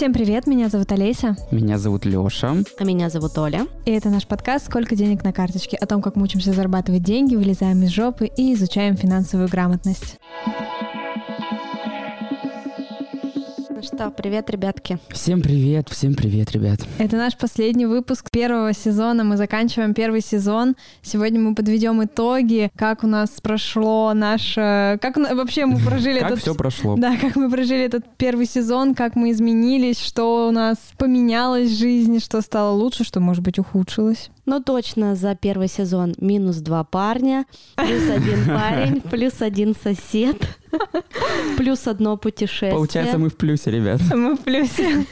Всем привет, меня зовут Олеся. Меня зовут Лёша. А меня зовут Оля. И это наш подкаст «Сколько денег на карточке?» о том, как мы учимся зарабатывать деньги, вылезаем из жопы и изучаем финансовую грамотность. Ну что, привет, ребятки. Всем привет, всем привет, ребят. Это наш последний выпуск первого сезона. Мы заканчиваем первый сезон. Сегодня мы подведем итоги, как у нас прошло наше... Как вообще мы прожили Как этот... все прошло. Да, как мы прожили этот первый сезон, как мы изменились, что у нас поменялось в жизни, что стало лучше, что, может быть, ухудшилось. Ну точно, за первый сезон минус два парня, плюс один парень, плюс один сосед, плюс одно путешествие. Получается, мы в плюсе, ребят. Мы в плюсе.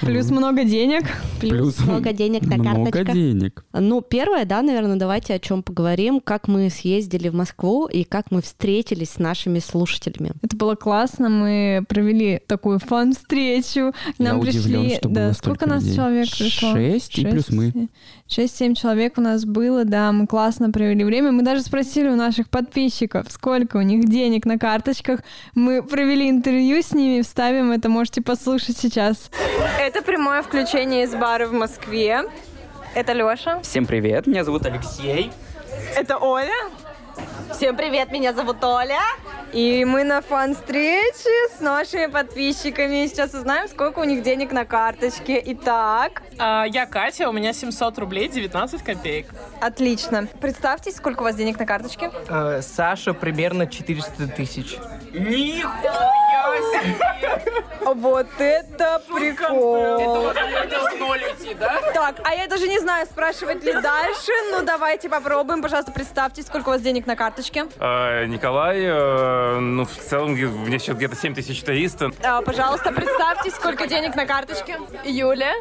Плюс много денег. Плюс много денег на Много карточках. денег. Ну, первое, да, наверное, давайте о чем поговорим, как мы съездили в Москву и как мы встретились с нашими слушателями. Это было классно, мы провели такую фан-встречу. Нам пришли... что да, было сколько столько нас людей. человек пришло? Шесть, и плюс мы. Шесть-семь человек у нас было, да, мы классно провели время. Мы даже спросили у наших подписчиков, сколько у них денег на карточках. Мы провели интервью с ними, вставим это, можете послушать сейчас. Это прямое включение из бара в Москве. Это Лёша. Всем привет, меня зовут Алексей. Это Оля. Всем привет, меня зовут Оля. И мы на фан-встрече с нашими подписчиками. Сейчас узнаем, сколько у них денег на карточке. Итак, А, я Катя, у меня 700 рублей 19 копеек. отлично. Представьтесь, сколько у вас денег на карточке? Э, Саша примерно 400 тысяч. Вот это прикол. да? Так, а я даже не знаю, спрашивать ли дальше. Ну, давайте попробуем. Пожалуйста, представьте, сколько у вас денег на карточке. Э, Николай, э, ну, в целом, у меня сейчас где-то 7300. А, пожалуйста, представьте, сколько денег на карточке. Юля,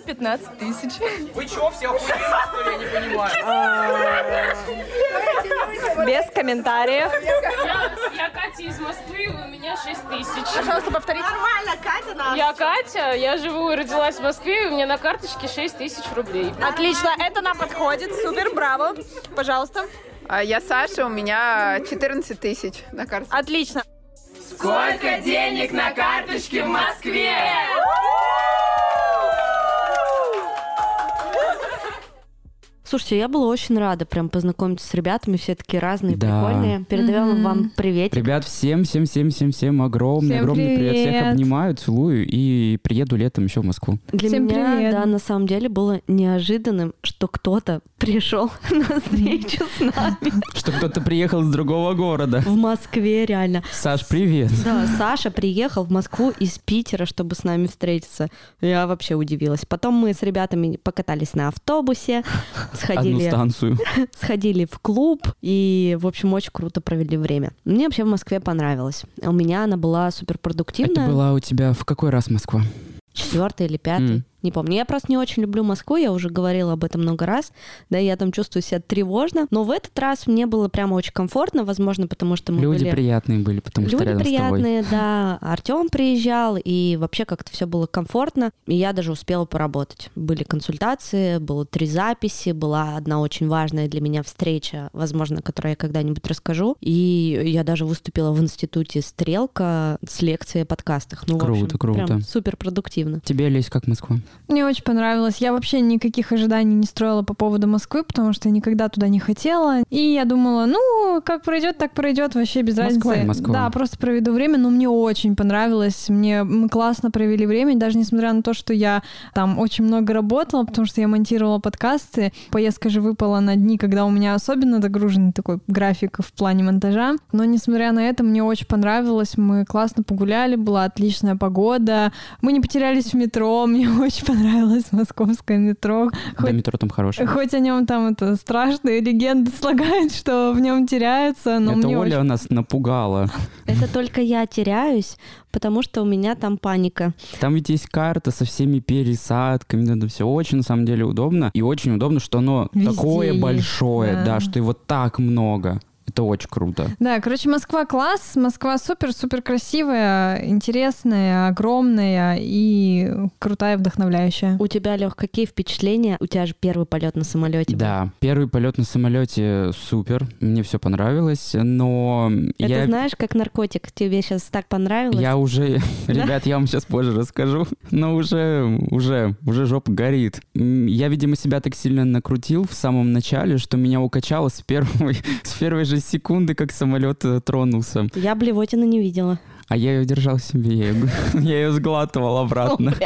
315 тысяч. Вы чё, все охуели, что ли? Я не понимаю. Без комментариев. Я Катя из Москвы, у меня 6 тысяч. Пожалуйста, повторите. Я Катя, я живу и родилась в Москве, у меня на карточке 6 тысяч рублей. Отлично, это нам подходит. Супер, браво. Пожалуйста. А Я Саша, у меня 14 тысяч на карте. Отлично. Сколько денег на карточке в Москве? Слушайте, я была очень рада прям познакомиться с ребятами, все такие разные, Да. прикольные. Передаем Мгм. вам привет. Ребят, всем, всем, всем, всем, всем огромный, Всем огромный привет. Всех привет. обнимаю, целую и приеду летом еще в Москву. Для Всем меня, привет. да, на самом деле было неожиданным, что кто-то пришел на встречу с нами Что кто-то приехал из другого города. в Москве, реально. Саш, привет. Да, Саша приехал в Москву из Питера, чтобы с нами встретиться. Я вообще удивилась. Потом мы с ребятами покатались на автобусе, Одну сходили, станцию. сходили в клуб и, в общем, очень круто провели время. Мне вообще в Москве понравилось. У меня она была Это суперпродуктивная. была у тебя в какой раз Москва? Четвертый или пятый. М. Не помню. Я просто не очень люблю Москву, я уже говорила об этом много раз. Да, я там чувствую себя тревожно. Но в этот раз мне было прямо очень комфортно, возможно, потому что мы Люди были... приятные были, потому что Люди рядом с тобой. приятные, да. Артем приезжал, и вообще как-то все было комфортно. И я даже успела поработать. Были консультации, было три записи, была одна очень важная для меня встреча, возможно, которую я когда-нибудь расскажу. И я даже выступила в институте Стрелка с лекцией о подкастах. Ну, в Круто, общем, круто. Прям супер продуктивно. Тебе, Лесь, как Москва? Мне очень понравилось. Я вообще никаких ожиданий не строила по поводу Москвы, потому что я никогда туда не хотела. И я думала, ну, как пройдет, так пройдет, вообще без Москва разницы. Москва. Да, просто проведу время, но мне очень понравилось. Мне мы классно провели время, даже несмотря на то, что я там очень много работала, потому что я монтировала подкасты. Поездка же выпала на дни, когда у меня особенно загруженный такой график в плане монтажа. Но несмотря на это, мне очень понравилось. Мы классно погуляли, была отличная погода. Мы не потерялись в метро. Мне очень понравилось московское метро. Да, Хоть, метро там хорошее. хоть о нем там это страшные легенды слагают, что в нем теряются, но Это мне Оля очень... нас напугала. Это только я теряюсь, потому что у меня там паника. Там ведь есть карта со всеми пересадками, это все очень на самом деле удобно. И очень удобно, что оно Везде такое есть, большое, да. да. что его так много. Это очень круто. Да, короче, Москва класс, Москва супер-супер красивая, интересная, огромная и крутая, вдохновляющая. У тебя, Лех, какие впечатления? У тебя же первый полет на самолете. был. Да, первый полет на самолете супер, мне все понравилось, но Это я, знаешь, как наркотик. Тебе сейчас так понравилось? я уже, ребят, я вам сейчас позже расскажу, но уже, уже, уже жопа горит. Я, видимо, себя так сильно накрутил в самом начале, что меня укачало с первой, с первой же секунды, как самолет э, тронулся. Я блевотина не видела. А я ее держал себе, я её- я ее сглатывал обратно.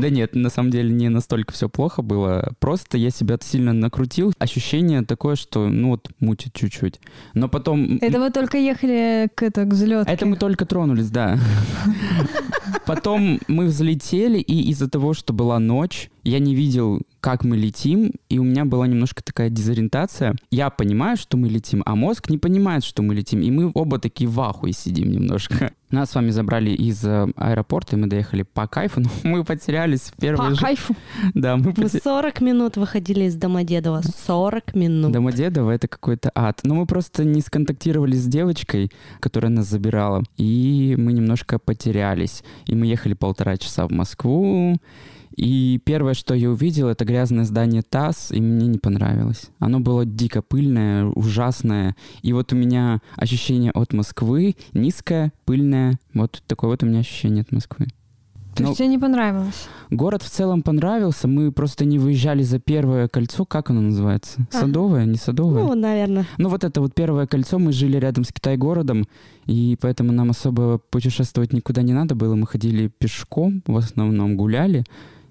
Да нет, на самом деле не настолько все плохо было. Просто я себя сильно накрутил. Ощущение такое, что ну вот мутит чуть-чуть. Но потом... Это вы только ехали к, это, к взлетке. Это мы только тронулись, да. Потом мы взлетели, и из-за того, что была ночь, я не видел, как мы летим, и у меня была немножко такая дезориентация. Я понимаю, что мы летим, а мозг не понимает, что мы летим, и мы оба такие в ахуе сидим немножко. Нас с вами забрали из э, аэропорта, и мы доехали по кайфу, но мы потерялись в первый По же... кайфу. Да, мы Мы потерялись. 40 минут выходили из Домодедова. 40 минут. Домодедово — это какой-то ад. Но мы просто не сконтактировали с девочкой, которая нас забирала, и мы немножко потерялись. И мы ехали полтора часа в Москву, и первое, что я увидел, это грязное здание ТАСС, и мне не понравилось. Оно было дико пыльное, ужасное. И вот у меня ощущение от Москвы низкое, пыльное. Вот такое вот у меня ощущение от Москвы. То Ну, есть тебе не понравилось? Город в целом понравился, мы просто не выезжали за первое кольцо, как оно называется? А. Садовое, не садовое? Ну, наверное. Ну вот это вот первое кольцо, мы жили рядом с Китай-городом, и поэтому нам особо путешествовать никуда не надо было. Мы ходили пешком, в основном гуляли,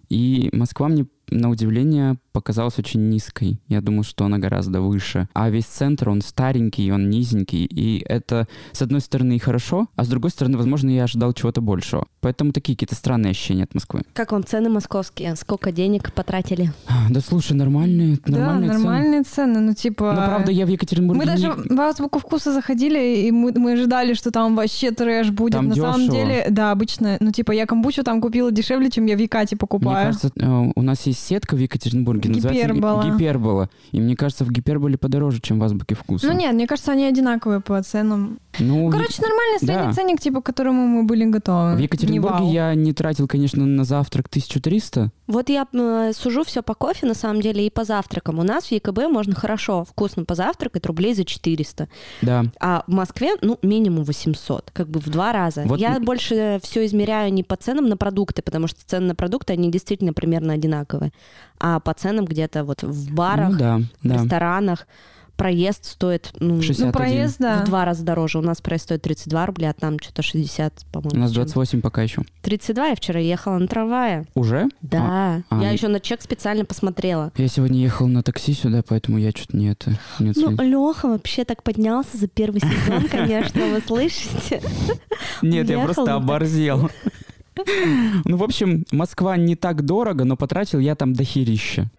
и Москва мне, на удивление, показалась очень низкой. Я думал, что она гораздо выше. А весь центр, он старенький, он низенький, и это, с одной стороны, и хорошо, а с другой стороны, возможно, я ожидал чего-то большего. Поэтому такие какие-то странные ощущения от Москвы. Как вам цены московские? Сколько денег потратили? Да слушай, нормальные, нормальные да, цены. нормальные цены, ну типа... Ну, правда, я в Екатеринбурге Мы даже не- в азбуку вкуса заходили, и мы, мы ожидали, что там вообще трэш будет. Там На самом дешево. деле, да, обычно, ну типа я камбучу там купила дешевле, чем я в Якате Мне покупаю. кажется, э, у нас есть сетка в Екатеринбурге, называется Ги- Гипербола. Гипербола. И мне кажется, в Гиперболе подороже, чем в Азбуке вкуса. Ну нет, мне кажется, они одинаковые по ценам. Ну, Короче, нормальный средний да. ценник, типа, к которому мы были готовы. в Не Екатеринбурге вау. я не тратил, конечно, на завтрак 1300. Вот я э, сужу все по кофе, на самом деле, и по завтракам. У нас в ЕКБ можно хорошо, вкусно позавтракать рублей за 400. Да. А в Москве, ну, минимум 800, как бы в два раза. Вот Я больше все измеряю не по ценам на продукты, потому что цены на продукты, они действительно примерно одинаковые, а по ценам где-то вот в барах, Ну да, в да. ресторанах проезд стоит ну, 61. Ну, проезд, да. в два раза дороже. У нас проезд стоит 32 рубля, а там что-то 60, по-моему. У нас с чем-то. 28 пока еще. 32, я вчера ехала на трамвае. Уже? Да, а, я ну- еще на чек специально посмотрела. Я сегодня ехал на такси сюда, поэтому я что-то не это... Не Ну. Леха вообще так поднялся за первый сезон, конечно, вы слышите? Нет, я просто оборзел. Ну, в общем, Москва не так дорого, но потратил я там дохерища.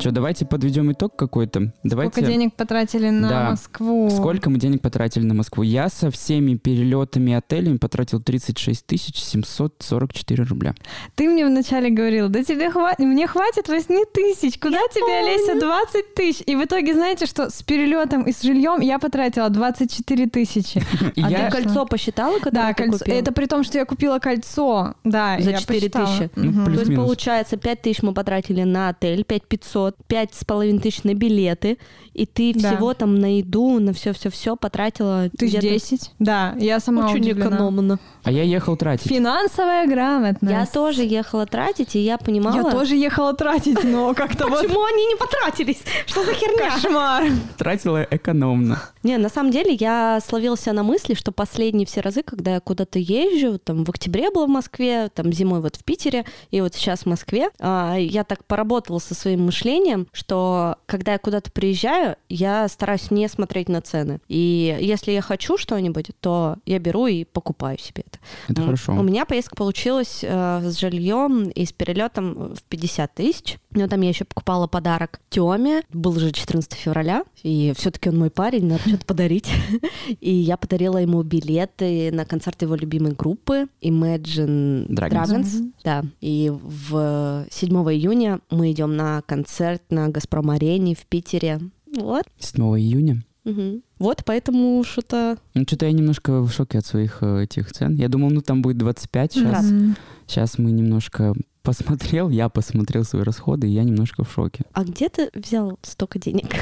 Что, давайте подведем итог какой-то. Давайте... Сколько денег потратили на Да. Москву? Сколько мы денег потратили на Москву? Я со всеми перелетами и отелями потратил 36 744 рубля. Ты мне вначале говорил, да тебе хватит, мне хватит 8 тысяч, куда тебе, Олеся, 20 тысяч? И в итоге, знаете, что с перелетом и с жильем я потратила 24 тысячи. А я... ты кольцо посчитала, которое Да, ты кольцо. купила? Это при том, что я купила кольцо. Да, За я 4 посчитала. тысячи. Ну, То есть, получается, 5 тысяч мы потратили на отель, 5 500, 5 с половиной тысяч на билеты, и ты Да. всего там на еду, на все-все-все потратила Тысяч где-то десять. Да, я сама Очень удивлена. экономно. А я ехал тратить. Финансовая грамотность. Я тоже ехала тратить, и я понимала... Я тоже ехала тратить, но как-то вот Почему они не потратились? Что за херня? кошмар. Тратила экономно. Не, на самом деле я словила себя на мысли, что последние все разы, когда я куда-то езжу, там в октябре была в Москве, там зимой вот в Питере, и вот сейчас в Москве, а, я так поработала со своим мышлением, что когда я куда-то приезжаю, я стараюсь не смотреть на цены. И если я хочу что-нибудь, то я беру и покупаю себе это. Это хорошо. У меня поездка получилась э, с жильем и с перелетом в 50 тысяч. Но там я еще покупала подарок Теме. Был же 14 февраля, и все-таки он мой парень, надо что-то подарить. И я подарила ему билеты на концерт его любимой группы Imagine Dragons. Dragons. Да. И в 7 июня мы идем на концерт концерт на Газпром-арене в Питере. Вот. 7 июня. Мгм. Вот, поэтому что-то... Ну, что-то я немножко в шоке от своих э, этих цен. Я думал, ну, там будет 25 сейчас. М. Сейчас мы немножко посмотрел, я посмотрел свои расходы, и я немножко в шоке. А где ты взял столько денег?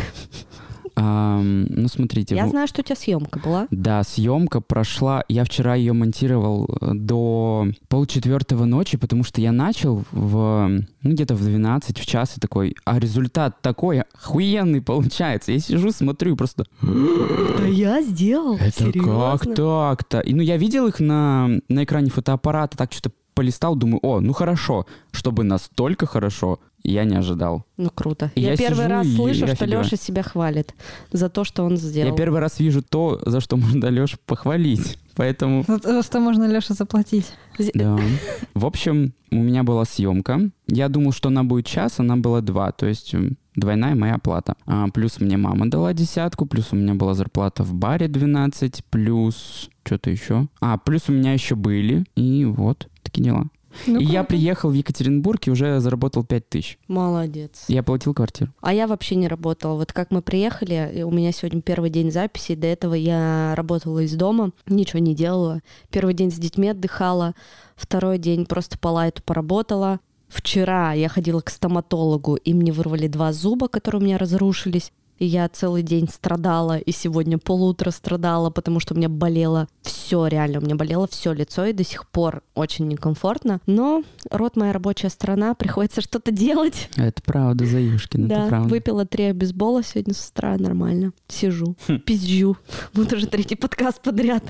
Ам, ну, смотрите. Я в- знаю, что у тебя съемка была. Да, съемка прошла. Я вчера ее монтировал э, до полчетвертого ночи, потому что я начал в ну, где-то в 12, в час и такой, а результат такой охуенный получается. Я сижу, смотрю просто... Да я сделал. Это как так-то? И ну я видел их на, на экране фотоаппарата, так что-то полистал, думаю, о, ну хорошо, чтобы настолько хорошо, я не ожидал. Ну круто. И я, я первый сижу раз и слышу, что офигеваю. Леша себя хвалит за то, что он сделал. Я первый раз вижу то, за что можно Лешу похвалить. Поэтому За то, что можно Леша заплатить. Да. В общем, у меня была съемка. Я думал, что она будет час, она была два. То есть двойная моя оплата. А, плюс мне мама дала десятку, плюс у меня была зарплата в баре 12, плюс что-то еще. А, плюс у меня еще были. И вот, такие дела. Ну, и я круто. приехал в Екатеринбург и уже заработал 5 тысяч. Молодец. Я платил квартиру. А я вообще не работала. Вот как мы приехали, у меня сегодня первый день записи, до этого я работала из дома, ничего не делала. Первый день с детьми отдыхала, второй день просто по лайту поработала. Вчера я ходила к стоматологу, и мне вырвали два зуба, которые у меня разрушились. И я целый день страдала, и сегодня полутра страдала, потому что у меня болело все реально, у меня болело все лицо, и до сих пор очень некомфортно. Но рот моя рабочая сторона, приходится что-то делать. Это правда, Заюшкин, это Да, правда. выпила три обезбола сегодня с утра, нормально. Сижу, Хм. пизжу. Вот уже третий подкаст подряд.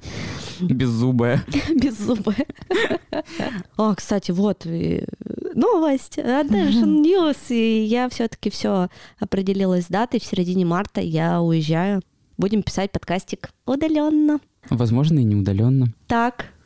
Беззубая. Без зуба. О, кстати, вот и новость. Attention News. И я все-таки все определилась с датой. В середине марта я уезжаю. Будем писать подкастик удаленно. Возможно, и не удаленно. Так,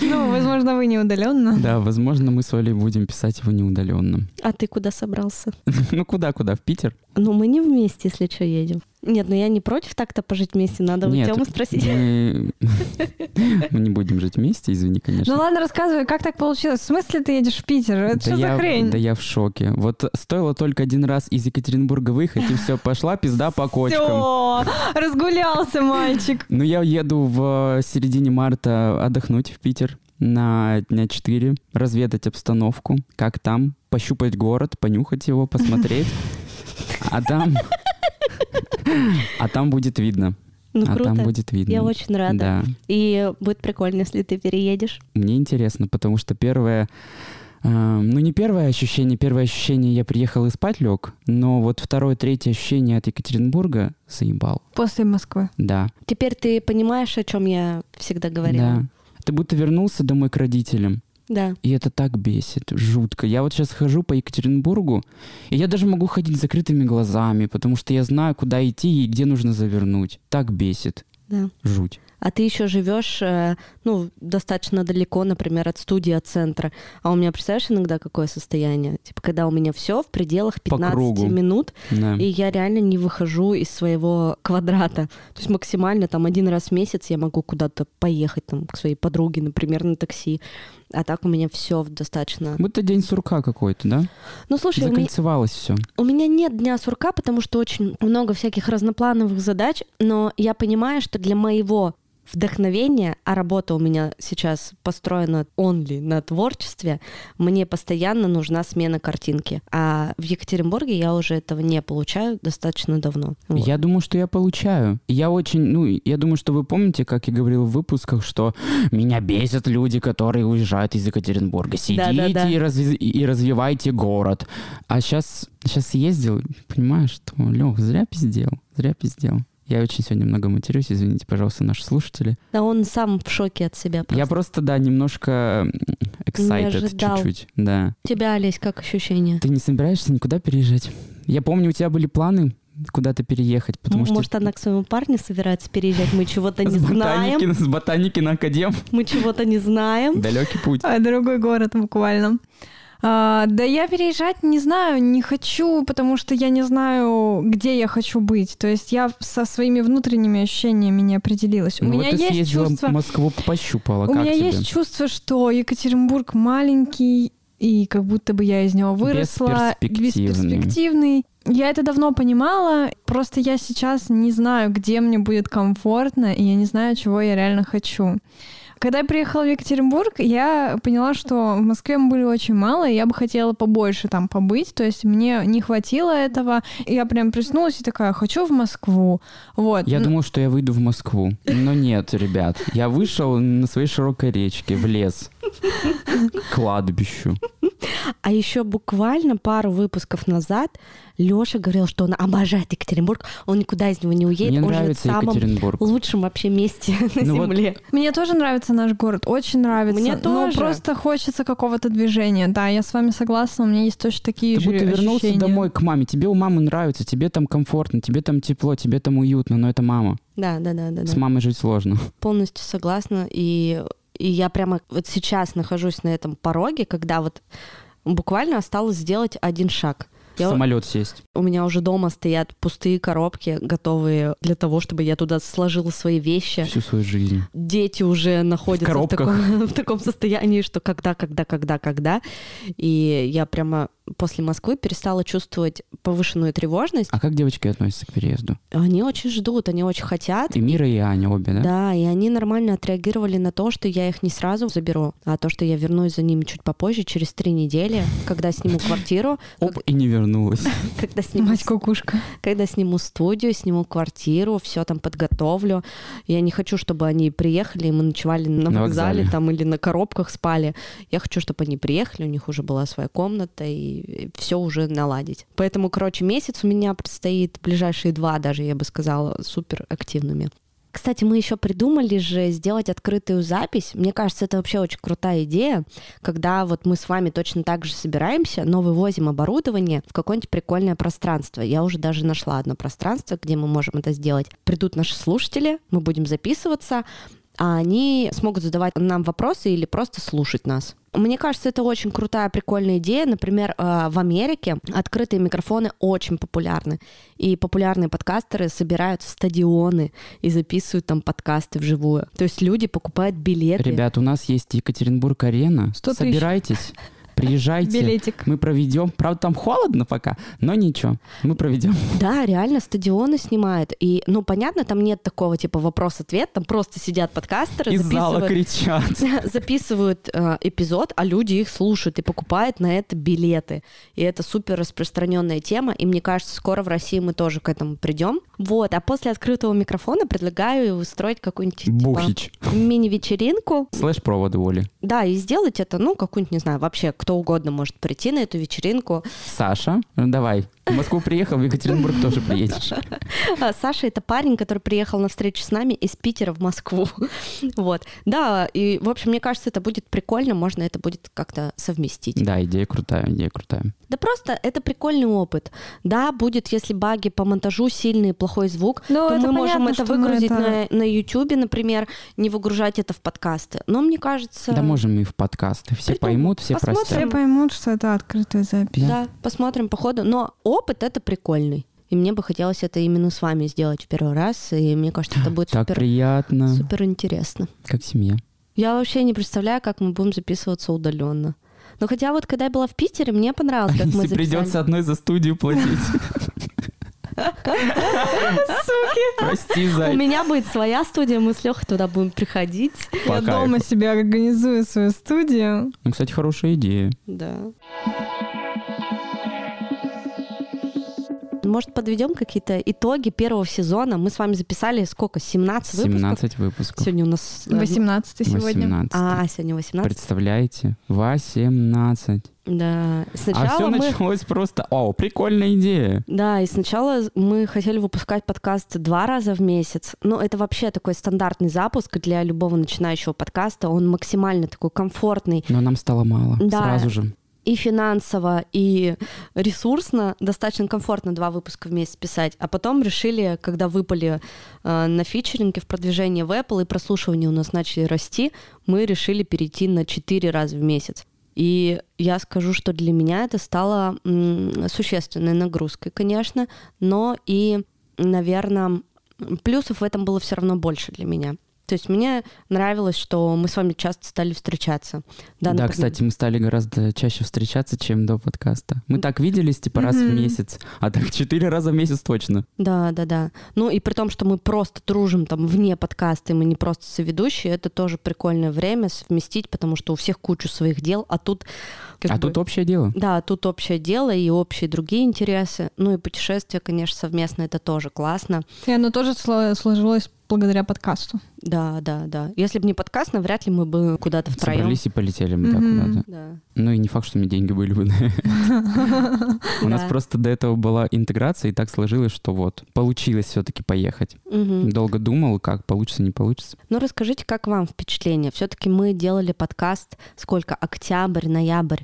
Ну, возможно, вы не удаленно. Да, возможно, мы с Олей будем писать его неудаленно. а ты куда собрался? Ну куда-куда? В Питер? Ну, мы не вместе, если что, едем. Нет, ну я не против так-то пожить вместе. Надо у Тёмы спросить. Мы... мы не будем жить вместе, извини, конечно. Ну ладно, рассказывай, как так получилось? В смысле ты едешь в Питер? Это да что я, за хрень? Да я в шоке. Вот стоило только один раз из Екатеринбурга выехать, и все, пошла пизда по кочкам. Все, разгулялся мальчик. Ну, я еду в э, середине марта отдохнуть в Питер на дня 4, разведать обстановку, как там, пощупать город, понюхать его, посмотреть. А там... А там будет видно. Ну, а там круто. будет видно. Я очень рада. Да. И будет прикольно, если ты переедешь. Мне интересно, потому что первое... э, ну, не первое ощущение. Первое ощущение я приехал и спать лег, но вот второе, третье ощущение от Екатеринбурга заебал. После Москвы. Да. Теперь ты понимаешь, о чем я всегда говорила. Да. Ты будто вернулся домой к родителям. Да. И это так бесит, жутко. Я вот сейчас хожу по Екатеринбургу, и я даже могу ходить с закрытыми глазами, потому что я знаю, куда идти и где нужно завернуть. Так бесит. да. Жуть. А ты еще живешь, э, ну, достаточно далеко, например, от студии, от центра. А у меня, представляешь, иногда какое состояние? Типа, когда у меня все в пределах По 15 кругу. минут, Да. и я реально не выхожу из своего квадрата. То есть максимально там один раз в месяц я могу куда-то поехать там к своей подруге, например, на такси. А так у меня все достаточно. Будто день сурка какой-то, да? Ну, слушай, у меня, Закольцевалось все. у меня нет дня сурка, потому что очень много всяких разноплановых задач, но я понимаю, что для моего вдохновения, а работа у меня сейчас построена only на творчестве, мне постоянно нужна смена картинки. А в Екатеринбурге я уже этого не получаю достаточно давно. Вот. Я думаю, что я получаю. Я очень, ну, я думаю, что вы помните, как я говорил в выпусках, что меня бесят люди, которые уезжают из Екатеринбурга. Сидите Да-да-да. И, разви- и развивайте город. А сейчас, сейчас ездил, понимаешь, что, Лех, зря пиздел, зря пиздел. Я очень сегодня много матерюсь, извините, пожалуйста, наши слушатели. Да он сам в шоке от себя. Я просто. просто, да, немножко excited чуть-чуть, да. У тебя, Олесь, как ощущение? Ты не собираешься никуда переезжать? Я помню, у тебя были планы куда-то переехать, потому что... Может, она к своему парню собирается переезжать? Мы чего-то не знаем. с ботаники на академ. Мы чего-то не знаем. Далекий путь. А, другой город буквально. А, да я переезжать не знаю, не хочу, потому что я не знаю, где я хочу быть. То есть я со своими внутренними ощущениями не определилась. У Ну меня вот ты есть чувство... Москву, пощупала. У меня тебе? есть чувство, что Екатеринбург маленький и как будто бы я из него выросла. Бесперспективный. Бесперспективный. Я это давно понимала, просто я сейчас не знаю, где мне будет комфортно, и я не знаю, чего я реально хочу. Когда я приехала в Екатеринбург, я поняла, что в Москве мы были очень мало, и я бы хотела побольше там побыть, то есть мне не хватило этого. Я прям проснулась и такая, хочу в Москву. Вот. Я Ну, думал, что я выйду в Москву. Но нет, ребят. Я вышел на своей широкой речке в лес. К кладбищу. А еще буквально пару выпусков назад Леша говорил, что он обожает Екатеринбург, он никуда из него не уедет, Мне он живет в нравится самом Екатеринбург. лучшем вообще месте на Ну вот земле. Мне тоже нравится наш город, очень нравится. Мне Но тоже. просто хочется какого-то движения. Да, я с вами согласна, у меня есть точно такие Ты же будто вернулся домой к маме. Тебе у мамы нравится, тебе там комфортно, тебе там тепло, тебе там уютно, но это мама. Да, да, да, да, С мамой жить сложно. Полностью согласна. И, и я прямо вот сейчас нахожусь на этом пороге, когда вот буквально осталось сделать один шаг. В Я- самолет сесть. У меня уже дома стоят пустые коробки, готовые для того, чтобы я туда сложила свои вещи. Всю свою жизнь. Дети уже находятся в, коробках. таком, в таком состоянии, что когда, когда, когда, когда. И я прямо после Москвы перестала чувствовать повышенную тревожность. А как девочки относятся к переезду? Они очень ждут, они очень хотят. И Мира, и Аня обе, да? Да, и они нормально отреагировали на то, что я их не сразу заберу, а то, что я вернусь за ними чуть попозже, через три недели, когда сниму квартиру, Оп, и не вернулась. когда сниму, Мать кукушка. когда сниму студию, сниму квартиру, все там подготовлю. Я не хочу, чтобы они приехали, и мы ночевали на, вокзале. там или на коробках спали. Я хочу, чтобы они приехали, у них уже была своя комната, и все уже наладить. Поэтому, короче, месяц у меня предстоит, ближайшие два даже, я бы сказала, супер активными. Кстати, мы еще придумали же сделать открытую запись. Мне кажется, это вообще очень крутая идея, когда вот мы с вами точно так же собираемся, но вывозим оборудование в какое-нибудь прикольное пространство. Я уже даже нашла одно пространство, где мы можем это сделать. Придут наши слушатели, мы будем записываться, а они смогут задавать нам вопросы или просто слушать нас. Мне кажется, это очень крутая, прикольная идея. Например, э, в Америке открытые микрофоны очень популярны. И популярные подкастеры собирают стадионы и записывают там подкасты вживую. То есть люди покупают билеты. Ребят, у нас есть Екатеринбург-арена. 100 тысяч. Приезжайте. Билетик. Мы проведем. Правда, там холодно пока, но ничего. Мы проведем. Да, реально стадионы снимают. И, ну, понятно, там нет такого типа вопрос-ответ, там просто сидят подкастеры, Из зала кричат. записывают э, эпизод, а люди их слушают и покупают на это билеты. И это супер распространенная тема, и мне кажется, скоро в России мы тоже к этому придем. Вот, а после открытого микрофона предлагаю устроить какую-нибудь типа, мини-вечеринку. Слэш-проводы, Оли. Да, и сделать это, ну, какую-нибудь, не знаю, вообще кто угодно может прийти на эту вечеринку. Саша, ну давай. В Москву приехал, в Екатеринбург тоже приедешь. А, Саша это парень, который приехал на встречу с нами из Питера в Москву. Вот. Да, и, в общем, мне кажется, это будет прикольно, можно это будет как-то совместить. Да, идея крутая, идея крутая. Да просто это прикольный опыт. Да, будет, если баги по монтажу сильный плохой звук, Ну, то это мы можем понятно, это что мы выгрузить это- на, на YouTube, например, не выгружать это в подкасты. Но мне кажется... Да можем и в подкасты. Все Придумаем. поймут, все Посмотрим. Все поймут, что это открытая запись. Да, посмотрим по ходу. Но опыт это прикольный. И мне бы хотелось это именно с вами сделать в первый раз. И мне кажется, это будет Так супер, приятно, супер интересно. как семья. Я вообще не представляю, как мы будем записываться удаленно. Но хотя вот когда я была в Питере, мне понравилось, как мы Если записали. придется одной за студию платить. Прости, У Зай. меня будет своя студия, мы с Лехой туда будем приходить. По Я кайфу. дома себе организую свою студию. Ну, кстати, хорошая идея. Да. Может, подведем какие-то итоги первого сезона? Мы с вами записали сколько? 17 выпусков? 17 выпусков. Сегодня у нас... э, 18 сегодня. 18. А, сегодня 18. Представляете? 18. Да. А Сначала все мы... началось просто... О, прикольная идея. Да, и сначала мы хотели выпускать подкаст два раза в месяц. Ну, это вообще такой стандартный запуск для любого начинающего подкаста. Он максимально такой комфортный Но нам стало мало. Да. Сразу же. И финансово, и ресурсно. Достаточно комфортно два выпуска в месяц писать. А потом решили, когда выпали э, на фичеринге в продвижение в Apple и прослушивания у нас начали расти, мы решили перейти на четыре раза в месяц. И я скажу, что для меня это стало м, существенной нагрузкой, конечно, но и, наверное, плюсов в этом было все равно больше для меня. То есть мне нравилось, что мы с вами часто стали встречаться. Да, например- кстати, мы стали гораздо чаще встречаться, чем до подкаста. Мы так виделись, типа, раз в Мгм. месяц, а так четыре раза в месяц точно. Да, да, да. Ну и при том, что мы просто дружим там вне подкаста, и мы не просто соведущие, это тоже прикольное время совместить, потому что у всех кучу своих дел, а тут... как а бы- тут общее дело. Да, тут общее дело и общие другие интересы. Ну и путешествия, конечно, совместно это тоже классно. И оно тоже сло- сложилось благодаря подкасту. Да, да, да. Если бы не подкаст, навряд ли мы бы куда-то втроем. Собрались и полетели мы так Мгм. куда-то. Да. Ну и не факт, что у меня деньги были бы. У нас просто до этого была интеграция, и так сложилось, что вот получилось все-таки поехать. Долго думал, как получится, не получится. Ну расскажите, как вам впечатление? Все-таки мы делали подкаст сколько? Октябрь, ноябрь,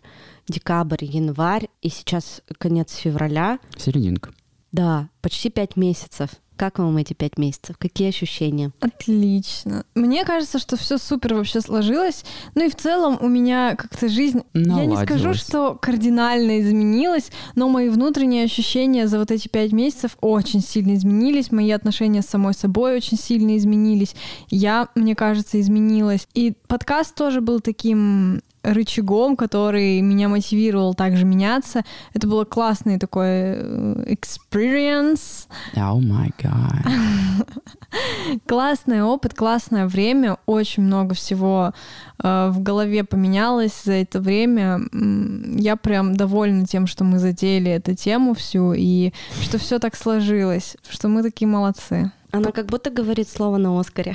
декабрь, январь, и сейчас конец февраля. Серединка. Да, почти пять месяцев. Как вам эти пять месяцев? Какие ощущения? Отлично. Мне кажется, что все супер вообще сложилось. Ну и в целом у меня как-то жизнь, я не скажу, Наладилась. что кардинально изменилась, но мои внутренние ощущения за вот эти пять месяцев очень сильно изменились. Мои отношения с самой собой очень сильно изменились. Я, мне кажется, изменилась. И подкаст тоже был таким рычагом, который меня мотивировал также меняться. Это было классный такой э, experience. О май гад. Классный опыт, классное время, очень много всего э, в голове поменялось за это время. Я прям довольна тем, что мы затеяли эту тему всю и что все так сложилось, что мы такие молодцы. Она как будто говорит слово на Оскаре.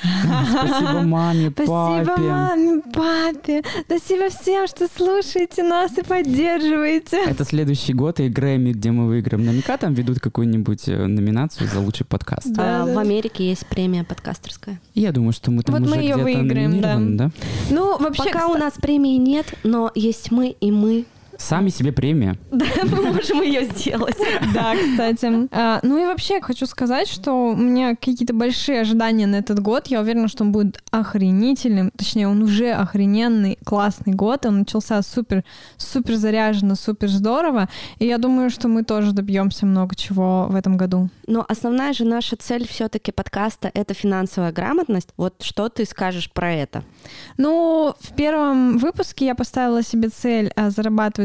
Спасибо маме, Спасибо папе. маме, папе, спасибо всем, что слушаете нас и поддерживаете. Это следующий год и Грэмми, где мы выиграем. Наверняка там ведут какую-нибудь э, номинацию за лучший подкаст. Да, А да. В Америке есть премия подкастерская. Я думаю, что мы там Вот мы уже её где-то выиграем, да. да? Ну, вообще, Пока у кста- нас премии нет, но есть мы и мы. Сами себе премия. Мы можем ее сделать. Да, кстати. А, ну и вообще хочу сказать, что у меня какие-то большие ожидания на этот год. Я уверена, что он будет охренительным. Точнее, он уже охрененный, классный год. Он начался супер, супер заряженно, супер здорово. И я думаю, что мы тоже добьемся много чего в этом году. Но основная же наша цель все-таки подкаста — это финансовая грамотность. Вот что ты скажешь про это? Ну, в первом выпуске я поставила себе цель а,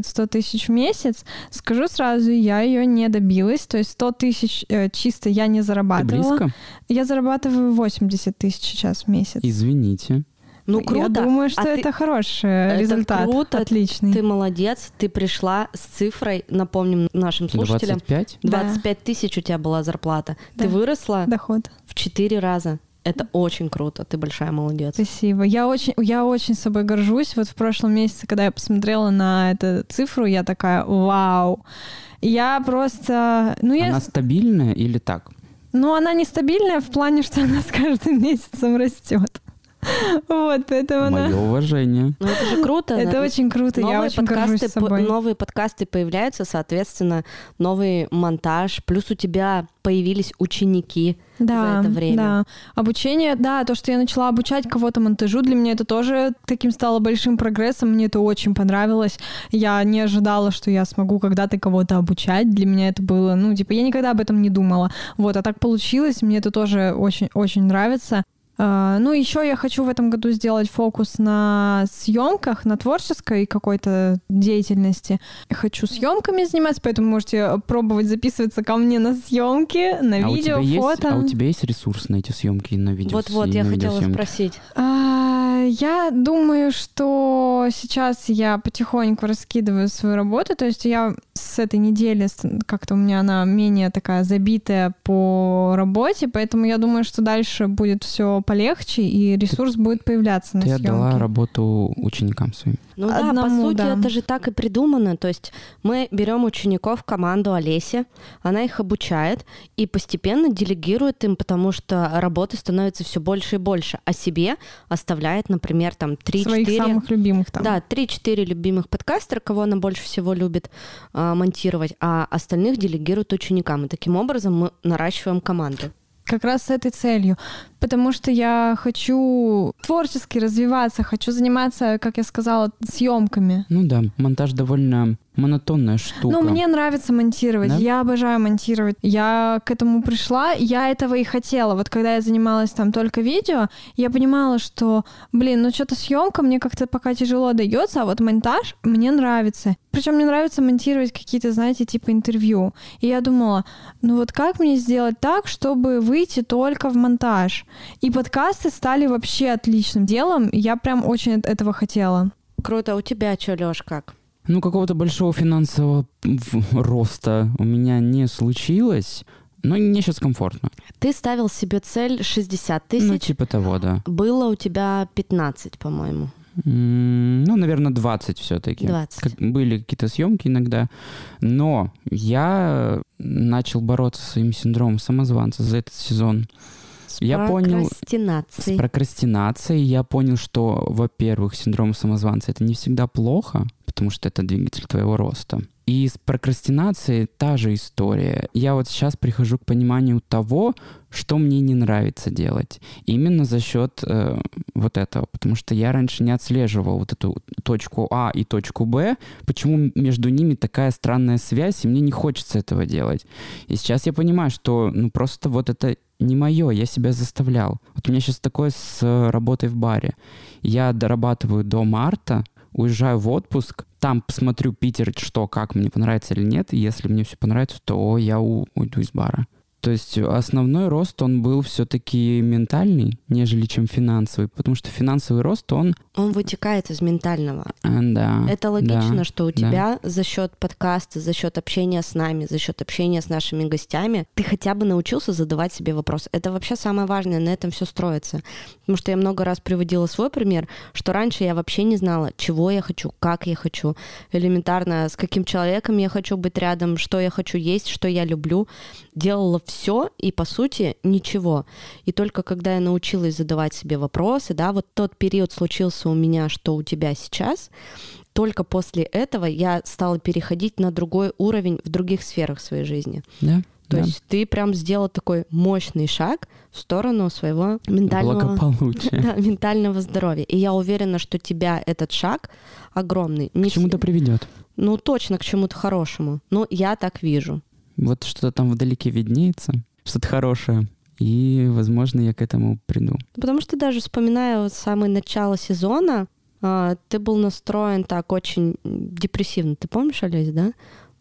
зарабатывать 100 тысяч в месяц. Скажу сразу, я ее не добилась. То есть 100 тысяч э, чисто я не Ты зарабатывала. близко? Я зарабатываю 80 тысяч сейчас в месяц. Извините. Ну, круто. Я думаю, что А ты- это хороший Это результат. круто. Отличный. Ты молодец, ты пришла с цифрой, напомним нашим слушателям, 25? Да. 25 тысяч у тебя была зарплата. Да. Ты выросла Доход. в 4 раза. Это очень круто, ты большая молодец. Спасибо. Я очень, я очень собой горжусь. Вот в прошлом месяце, когда я посмотрела на эту цифру, я такая, вау. Я просто... Ну, я... Она стабильная или так? Ну, она нестабильная в плане, что она с каждым месяцем растет. Вот, поэтому она... Мое уважение. Ну это же круто. Это очень круто, я Новые очень подкасты, по- собой. новые подкасты появляются, соответственно, новый монтаж, плюс у тебя появились ученики да, за это время. Да. Обучение, да, то, что я начала обучать кого-то монтажу, для меня это тоже таким стало большим прогрессом. Мне это очень понравилось. Я не ожидала, что я смогу когда-то кого-то обучать. Для меня это было, ну, типа, я никогда об этом не думала. Вот, а так получилось. Мне это тоже очень-очень нравится. А, Ну, еще я хочу в этом году сделать фокус на съемках, на творческой какой-то деятельности. Я хочу съемками заниматься, поэтому можете пробовать записываться ко мне на съемки, на а, у видео, есть, фото. а у тебя есть ресурс на эти съемки на видео? Вот-вот, и я хотела спросить. А, Я думаю, что сейчас я потихоньку раскидываю свою работу, то есть я с этой недели как-то у меня она менее такая забитая по работе, поэтому я думаю, что дальше будет все полегче и ресурс будет появляться на Ты отдала съемки. работу ученикам своим. Ну да, по Одному, сути, да. это же так и придумано. То есть мы берем учеников в команду Олеси, она их обучает и постепенно делегирует им, потому что работы становится все больше и больше, а себе оставляет, например, там 3-4... своих самых любимых там. Да, 3-4 любимых подкастера, кого она больше всего любит а, монтировать, а остальных делегирует ученикам. И таким образом мы наращиваем команду. Как раз с этой целью. Потому что я хочу творчески развиваться, хочу заниматься, как я сказала, съемками. Ну да, монтаж довольно монотонная штука. Ну, мне нравится монтировать. Да? Я обожаю монтировать. Я к этому пришла, я этого и хотела. Вот когда я занималась там только видео, я понимала, что, блин, ну что-то съемка мне как-то пока тяжело дается, а вот монтаж мне нравится. Причем мне нравится монтировать какие-то, знаете, типа интервью. И я думала, ну вот как мне сделать так, чтобы выйти только в монтаж? И подкасты стали вообще отличным делом. Я прям очень этого хотела. Круто. А у тебя что, Лёш, как? Ну, какого-то большого финансового роста у меня не случилось, но мне сейчас комфортно. Ты ставил себе цель 60 Ну, тысяч. типа того, да. Было у тебя 15, по-моему. Ну, наверное, 20 все-таки. 20. были какие-то съемки иногда. Но я начал бороться со своим синдромом самозванца за этот сезон. С Я понял- С прокрастинацией. прокрастинацией я понял, что, во-первых, синдром самозванца это не всегда плохо, потому что это двигатель твоего роста. И с прокрастинацией та же история. Я вот сейчас прихожу к пониманию того, что мне не нравится делать. Именно за счет э, вот этого. Потому что я раньше не отслеживал вот эту точку А и точку Б, почему между ними такая странная связь, и мне не хочется этого делать. И сейчас я понимаю, что ну просто вот это не мое, я себя заставлял. Вот у меня сейчас такое с э, работой в баре. Я дорабатываю до марта, уезжаю в отпуск, там посмотрю Питер, что, как, мне понравится или нет, и если мне все понравится, то я у- уйду из бара. То есть основной рост, он был все-таки ментальный, нежели чем финансовый, потому что финансовый рост, он, Он вытекает из ментального. э, да. Это логично, да, что у да. тебя за счет подкаста, за счет общения с нами, за счет общения с нашими гостями, ты хотя бы научился задавать себе вопросы. Это вообще самое важное, на этом все строится. Потому что я много раз приводила свой пример, что раньше я вообще не знала, чего я хочу, как я хочу, элементарно, с каким человеком я хочу быть рядом, что я хочу есть, что я люблю. Делала все и, по сути, ничего. И только когда я научилась задавать себе вопросы, да, вот тот период случился у меня, что у тебя сейчас, только после этого я стала переходить на другой уровень в других сферах своей жизни. Да, То да. есть ты прям сделал такой мощный шаг в сторону своего ментального, Благополучие. да, ментального здоровья. И я уверена, что тебя этот шаг огромный. К чему-то приведет. Ну, точно к чему-то хорошему. Ну, я так вижу. Вот что-то там вдалеке виднеется, что-то хорошее. И, возможно, я к этому приду. Потому что даже вспоминая вот самое начало сезона, а, ты был настроен так очень депрессивно. Ты помнишь, Олесь, да?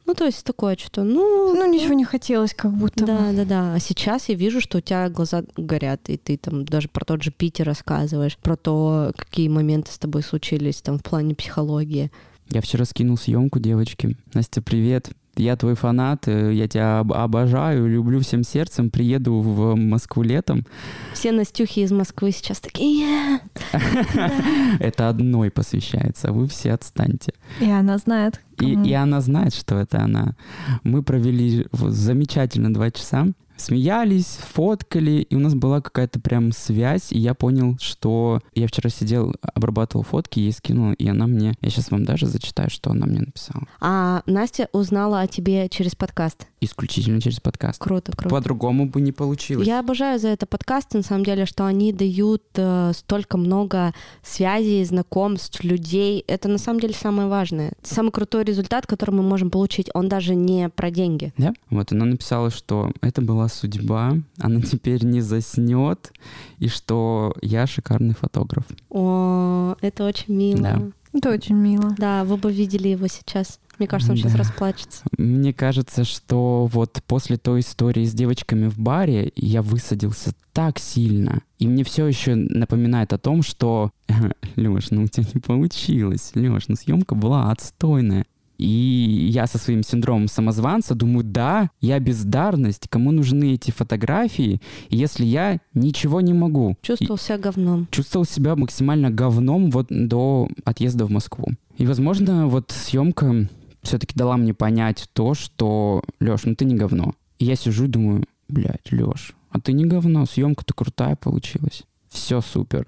Ну, то есть такое что, ну... Ну, ничего не хотелось, как будто. Да, да, да. А сейчас я вижу, что у тебя глаза горят, и ты там даже про тот же Питер рассказываешь, про то, какие моменты с тобой случились там в плане психологии. Я вчера скинул съемку девочки. Настя, привет. Я твой фанат, э, я тебя об- обожаю, люблю всем сердцем. Приеду в Москву летом. Все Настюхи из Москвы сейчас такие... Это одной посвящается, вы все отстаньте. И она знает. И, и она знает, что это она. Мы провели в- замечательно два часа. Смеялись, фоткали, и у нас была какая-то прям связь, и я понял, что я вчера сидел, обрабатывал фотки, ей скинул, и она мне... Я сейчас вам даже зачитаю, что она мне написала. А Настя узнала о тебе через подкаст. Исключительно через подкаст. Круто, круто. По-другому бы не получилось. Я обожаю за это подкасты, на самом деле, что они дают э, столько много связей, знакомств, людей. Это на самом деле самое важное. Самый крутой результат, который мы можем получить, он даже не про деньги. Да? Вот она написала, что это была судьба, она теперь не заснет, и что я шикарный фотограф. О, это очень мило. Да. Это очень мило. Да, вы бы видели его сейчас. Мне кажется, он сейчас Да. расплачется. Мне кажется, что вот после той истории с девочками в баре я высадился так сильно. И мне все еще напоминает о том, что Леш, ну у тебя не получилось. Леш, ну съемка была отстойная. И я со своим синдромом самозванца думаю, да, я бездарность, кому нужны эти фотографии, если я ничего не могу. Чувствовал себя говном. чувствовал себя максимально говном вот до отъезда в Москву. И, возможно, вот съемка все-таки дала мне понять то, что, Леш, ну ты не говно. И я сижу и думаю, блядь, Леш, а ты не говно, съемка-то крутая получилась. Все супер.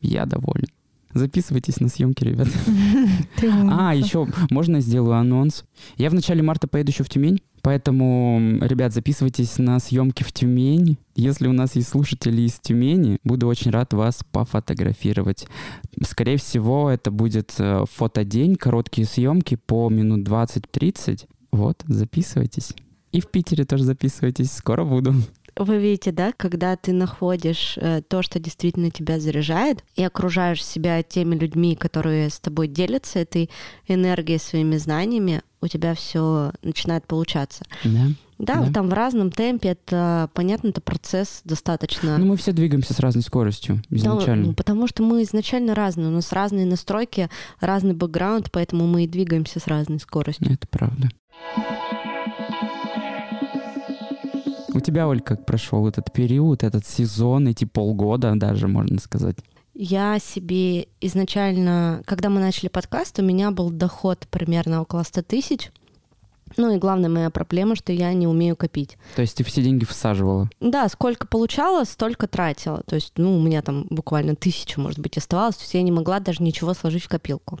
Я доволен. Записывайтесь на съемки, ребята. Ты А, еще можно сделаю анонс? Я в начале марта поеду еще в Тюмень Поэтому, ребят, записывайтесь на съемки в Тюмень. Если у нас есть слушатели из Тюмени, буду очень рад вас пофотографировать. Скорее всего, это будет э, фотодень, короткие съемки по минут 20-30. Вот, записывайтесь. И в Питере тоже записывайтесь. Скоро буду. Вы видите, да, когда ты находишь э, то, что действительно тебя заряжает, и окружаешь себя теми людьми, которые с тобой делятся этой энергией, своими знаниями, у тебя все начинает получаться. Да. Да, Да. там в разном темпе, это, понятно, это процесс достаточно... Ну, мы все двигаемся с разной скоростью Да, изначально. ну, потому что мы изначально разные, у нас разные настройки, разный бэкграунд, поэтому мы и двигаемся с разной скоростью. Это правда. У тебя, Оль, как прошел этот период, этот сезон, эти полгода даже, можно сказать? Я себе изначально, когда мы начали подкаст, у меня был доход примерно около 100 тысяч. Ну и главная моя проблема, что я не умею копить. То есть ты все деньги всаживала? Да, сколько получала, столько тратила. То есть, ну, у меня там буквально тысяча, может быть, оставалось. То есть я не могла даже ничего сложить в копилку.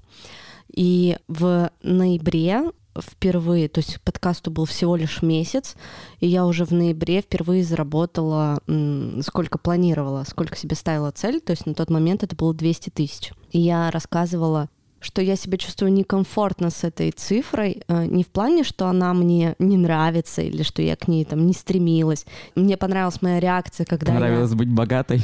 И в ноябре впервые, то есть подкасту был всего лишь месяц, и я уже в ноябре впервые заработала, сколько планировала, сколько себе ставила цель, то есть на тот момент это было 200 тысяч. И я рассказывала что я себя чувствую некомфортно с этой цифрой, э, не в плане, что она мне не нравится или что я к ней там не стремилась. Мне понравилась моя реакция, когда я... Понравилось быть богатой?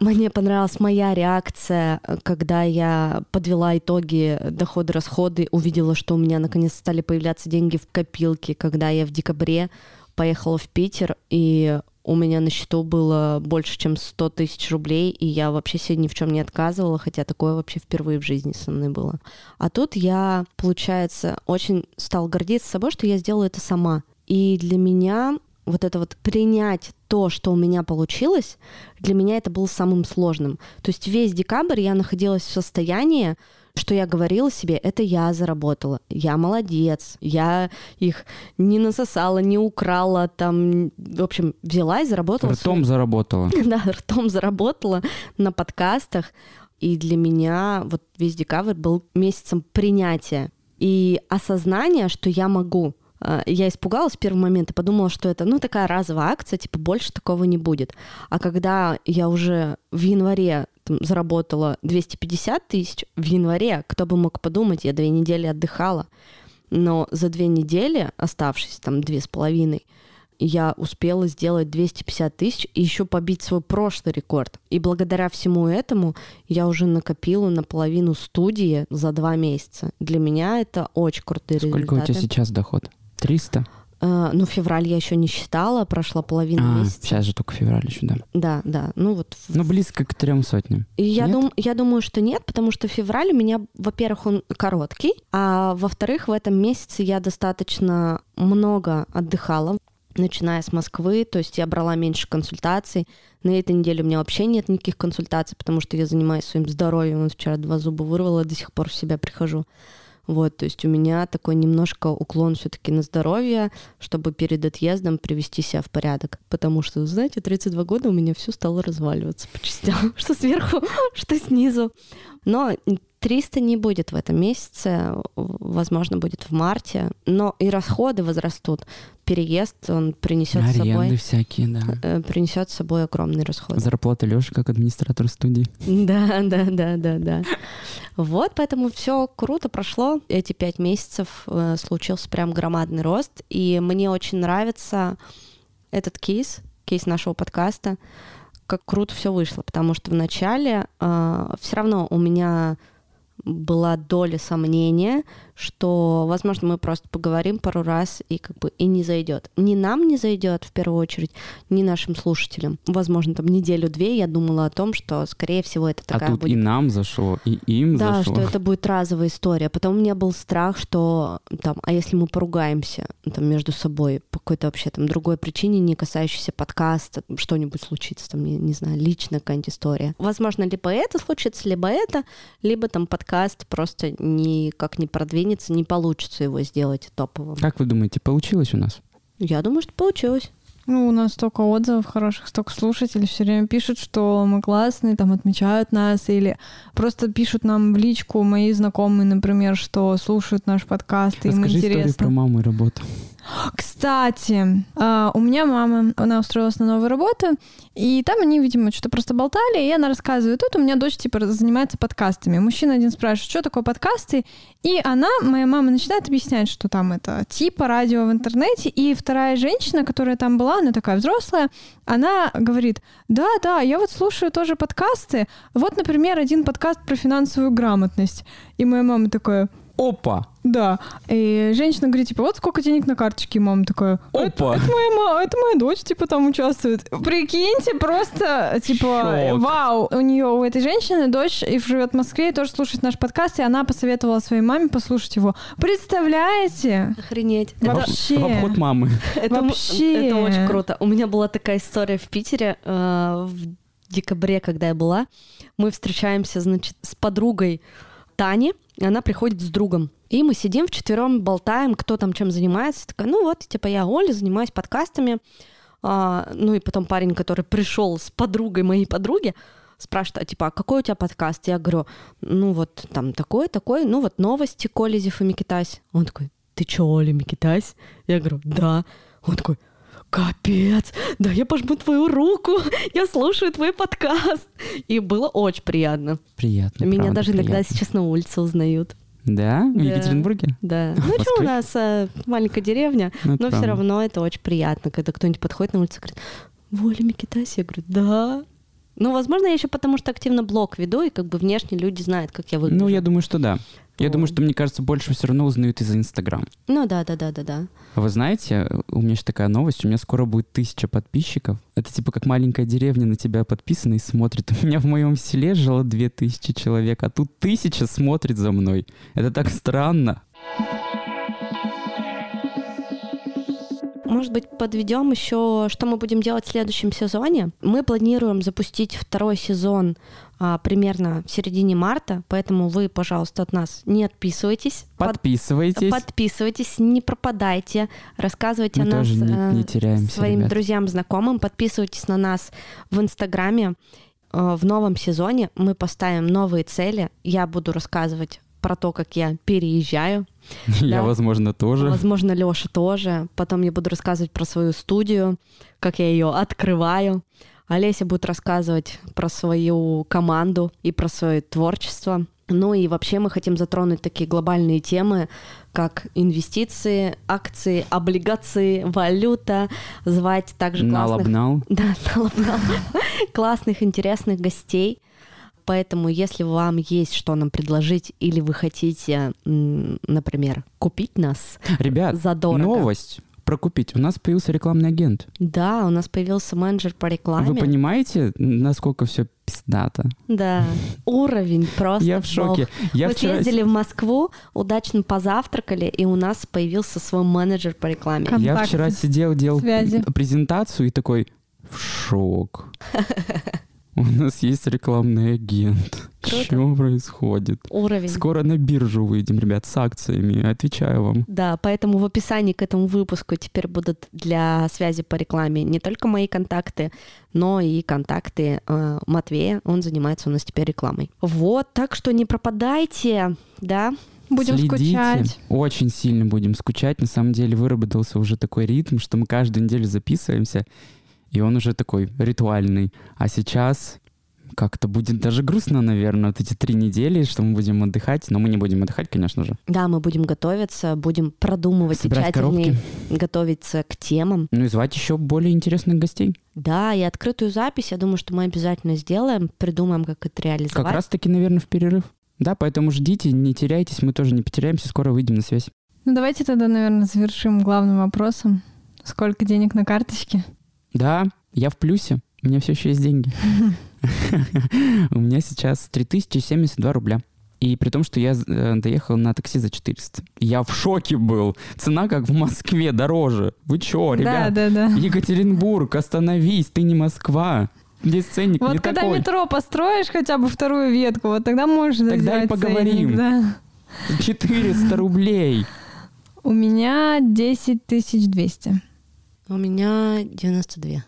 Мне понравилась моя реакция, когда я подвела итоги доходы-расходы, увидела, что у меня наконец стали появляться деньги в копилке, когда я в декабре поехала в Питер, и у меня на счету было больше, чем 100 тысяч рублей, и я вообще себе ни в чем не отказывала, хотя такое вообще впервые в жизни со мной было. А тут я, получается, очень стала гордиться собой, что я сделала это сама. И для меня вот это вот принять то, что у меня получилось, для меня это было самым сложным. То есть весь декабрь я находилась в состоянии, что я говорила себе, это я заработала, я молодец, я их не насосала, не украла, там, в общем, взяла и заработала. Ртом заработала. Да, ртом заработала на подкастах. И для меня вот весь декабрь был месяцем принятия и осознания, что я могу. А, Я испугалась в первый момент и подумала, что это, ну, такая разовая акция, типа, больше такого не будет. А когда я уже в январе там, заработала 250 тысяч, в январе, кто бы мог подумать, я две недели отдыхала, но за две недели, оставшись там две с половиной, я успела сделать 250 тысяч и еще побить свой прошлый рекорд. И благодаря всему этому я уже накопила наполовину студии за два месяца. Для меня это очень крутые Сколько у результаты. тебя сейчас доход? 300? Э, ну, февраль я еще не считала, прошла половина А, месяца. сейчас же только февраль еще, да. Да, да. Ну вот. Ну, близко к трем сотням. Я, нет? дум, я думаю, что нет, потому что февраль у меня, во-первых, он короткий, а во-вторых, в этом месяце я достаточно много отдыхала, начиная с Москвы, то есть я брала меньше консультаций. На этой неделе у меня вообще нет никаких консультаций, потому что я занимаюсь своим здоровьем. Вот вчера два зуба вырвала, до сих пор в себя прихожу. Вот, то есть у меня такой немножко уклон все-таки на здоровье, чтобы перед отъездом привести себя в порядок. Потому что, знаете, 32 года у меня все стало разваливаться по частям, что сверху, что снизу. Но 300 не будет в этом месяце, возможно, будет в марте, но и расходы возрастут. Переезд, он принесет с собой, всякие, да. э, принесет с собой огромный расход. Зарплата Леши как администратор студии. Да, да, да, да, да. Вот, поэтому все круто прошло. Эти пять месяцев э, случился прям громадный рост. И мне очень нравится этот кейс, кейс нашего подкаста, как круто все вышло, потому что вначале э, все равно у меня была доля сомнения, что, возможно, мы просто поговорим пару раз и как бы и не зайдет. Ни нам не зайдет в первую очередь, ни нашим слушателям. Возможно, там неделю-две я думала о том, что, скорее всего, это такая а тут будет и нам зашло, и им да, зашло. что это будет разовая история. Потом у меня был страх, что там, а если мы поругаемся там между собой по какой-то вообще там другой причине, не касающейся подкаста, что-нибудь случится, там, не, не знаю, личная какая-нибудь история. Возможно, либо это случится, либо это, либо там подкаст просто никак не продвинется, не получится его сделать топовым. Как вы думаете, получилось у нас? Я думаю, что получилось. Ну, у нас столько отзывов хороших, столько слушателей все время пишут, что мы классные, там отмечают нас, или просто пишут нам в личку мои знакомые, например, что слушают наш подкаст, и им Расскажи историю интересно. про маму и работу. Кстати, а, у меня мама, она устроилась на новую работу, и там они, видимо, что-то просто болтали, и она рассказывает, тут у меня дочь, типа, занимается подкастами. Мужчина один спрашивает, что такое подкасты, и она, моя мама, начинает объяснять, что там это типа радио в интернете, и вторая женщина, которая там была, она такая взрослая, она говорит, да, да, я вот слушаю тоже подкасты, вот, например, один подкаст про финансовую грамотность. И моя мама такая, Опа! да. И женщина говорит, типа, вот сколько денег на карточке, и мама такая, «А это, Опа! это моя мама, это моя дочь, типа, там участвует. Прикиньте, просто, типа, Шок. вау. У нее, у этой женщины дочь и живет в Москве, и тоже слушает наш подкаст, и она посоветовала своей маме послушать его. Представляете? Охренеть. Об- Вообще. В обход мамы. Это, Вообще. это очень круто. У меня была такая история в Питере э, в декабре, когда я была. Мы встречаемся, значит, с подругой Тани, она приходит с другом. И мы сидим вчетвером, болтаем, кто там чем занимается. Такая, ну вот, типа, я Оля, занимаюсь подкастами. А, ну и потом парень, который пришел с подругой моей подруги, спрашивает, а типа, а какой у тебя подкаст? Я говорю, ну вот там такой, такой, ну вот новости Колезев и Микитась. Он такой, ты чё, Оля Микитась? Я говорю, да. Он такой, капец, да я пожму твою руку, я слушаю твой подкаст. И было очень приятно. Приятно. Меня правда, даже иногда приятно. сейчас на улице узнают. Да? В Да. Екатеринбурге? Да. Ну, что у нас э, маленькая деревня, Ну, но все равно это очень приятно, когда кто-нибудь подходит на улицу и говорит, Воля Микитась? Я говорю, да. Ну, возможно, я еще потому что активно блог веду, и как бы внешне люди знают, как я выгляжу. Ну, я думаю, что да. Я думаю, что, мне кажется, больше все равно узнают из Инстаграм. Ну, да, да, да, да, да. Вы знаете, у меня еще такая новость, у меня скоро будет тысяча подписчиков. Это типа как маленькая деревня на тебя подписана и смотрит. У меня в моем селе жило две тысячи человек, а тут тысяча смотрит за мной. Это так странно. Может быть, подведем еще, что мы будем делать в следующем сезоне. Мы планируем запустить второй сезон а, примерно в середине марта, поэтому вы, пожалуйста, от нас не отписывайтесь. Под- Подписывайтесь. Подписывайтесь, не пропадайте, рассказывайте Мы о нас не- э, не теряемся, своим ребят. друзьям, знакомым, подписывайтесь на нас в Инстаграме. Э, В новом сезоне мы поставим новые цели. Я буду рассказывать про то, как я переезжаю. Я, да. возможно, тоже. Возможно, Леша тоже. Потом я буду рассказывать про свою студию, как я ее открываю. Олеся будет рассказывать про свою команду и про свое творчество. Ну и вообще мы хотим затронуть такие глобальные темы, как инвестиции, акции, облигации, валюта, звать также классных... Налобнал. Да, налобнал. классных, интересных гостей. Поэтому, если вам есть что нам предложить, или вы хотите, например, купить нас, Ребят, Задорого. новость про купить. У нас появился рекламный агент. да, у нас появился менеджер по рекламе. Вы понимаете, насколько все пиздато? Да, уровень просто. Я в шоке. Я Мы вчера... съездили в Москву, удачно позавтракали, и у нас появился свой менеджер по рекламе. Кон- Я контакты, вчера сидел, делал связи. презентацию и такой в шок. У нас есть рекламный агент. Круто. Что происходит? Уровень. Скоро на биржу выйдем, ребят, с акциями. Отвечаю вам. Да, поэтому в описании к этому выпуску теперь будут для связи по рекламе не только мои контакты, но и контакты э, Матвея. Он занимается у нас теперь рекламой. Вот, так что не пропадайте, да. Будем Следите. скучать. Очень сильно будем скучать. На самом деле выработался уже такой ритм, что мы каждую неделю записываемся, и он уже такой ритуальный. А сейчас как-то будет даже грустно, наверное, вот эти три недели, что мы будем отдыхать. Но мы не будем отдыхать, конечно же. Да, мы будем готовиться, будем продумывать и Собирать тщательнее коробки. готовиться к темам. Ну и звать еще более интересных гостей. Да, и открытую запись, я думаю, что мы обязательно сделаем, придумаем, как это реализовать. Как раз-таки, наверное, в перерыв. Да, поэтому ждите, не теряйтесь, мы тоже не потеряемся, скоро выйдем на связь. Ну давайте тогда, наверное, завершим главным вопросом. Сколько денег на карточке? Да, я в плюсе, у меня все еще есть деньги. У меня сейчас 3072 рубля. И при том, что я э, доехал на такси за 400. Я в шоке был. Цена как в Москве дороже. Вы чё, Да, ребят? да, да. Екатеринбург, остановись, ты не Москва. Здесь ценник Вот не когда такой. метро построишь хотя бы вторую ветку, вот тогда можешь Тогда и поговорим. ценник, да. 400 рублей. У меня 10 200. У меня 92.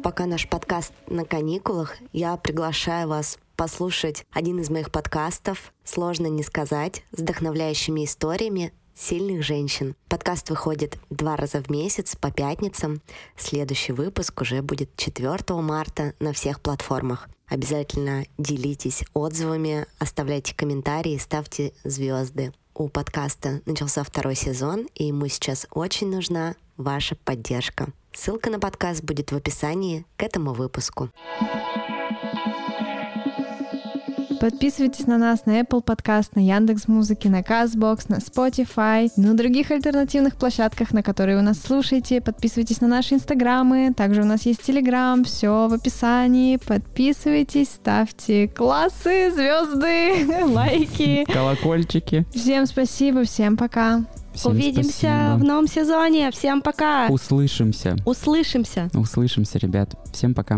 Пока наш подкаст на каникулах, я приглашаю вас послушать один из моих подкастов «Сложно не сказать» с вдохновляющими историями сильных женщин. Подкаст выходит два раза в месяц по пятницам. Следующий выпуск уже будет 4 марта на всех платформах. Обязательно делитесь отзывами, оставляйте комментарии, ставьте звезды. У подкаста начался второй сезон, и ему сейчас очень нужна ваша поддержка. Ссылка на подкаст будет в описании к этому выпуску. Подписывайтесь на нас на Apple Podcast, на Яндекс Музыки, на Castbox, на Spotify, на других альтернативных площадках, на которые вы нас слушаете. Подписывайтесь на наши инстаграмы, также у нас есть телеграм, все в описании. Подписывайтесь, ставьте классы, звезды, лайки. Колокольчики. Всем спасибо, всем пока. Всем Увидимся спасибо. в новом сезоне. Всем пока. Услышимся. Услышимся. Услышимся, ребят. Всем пока.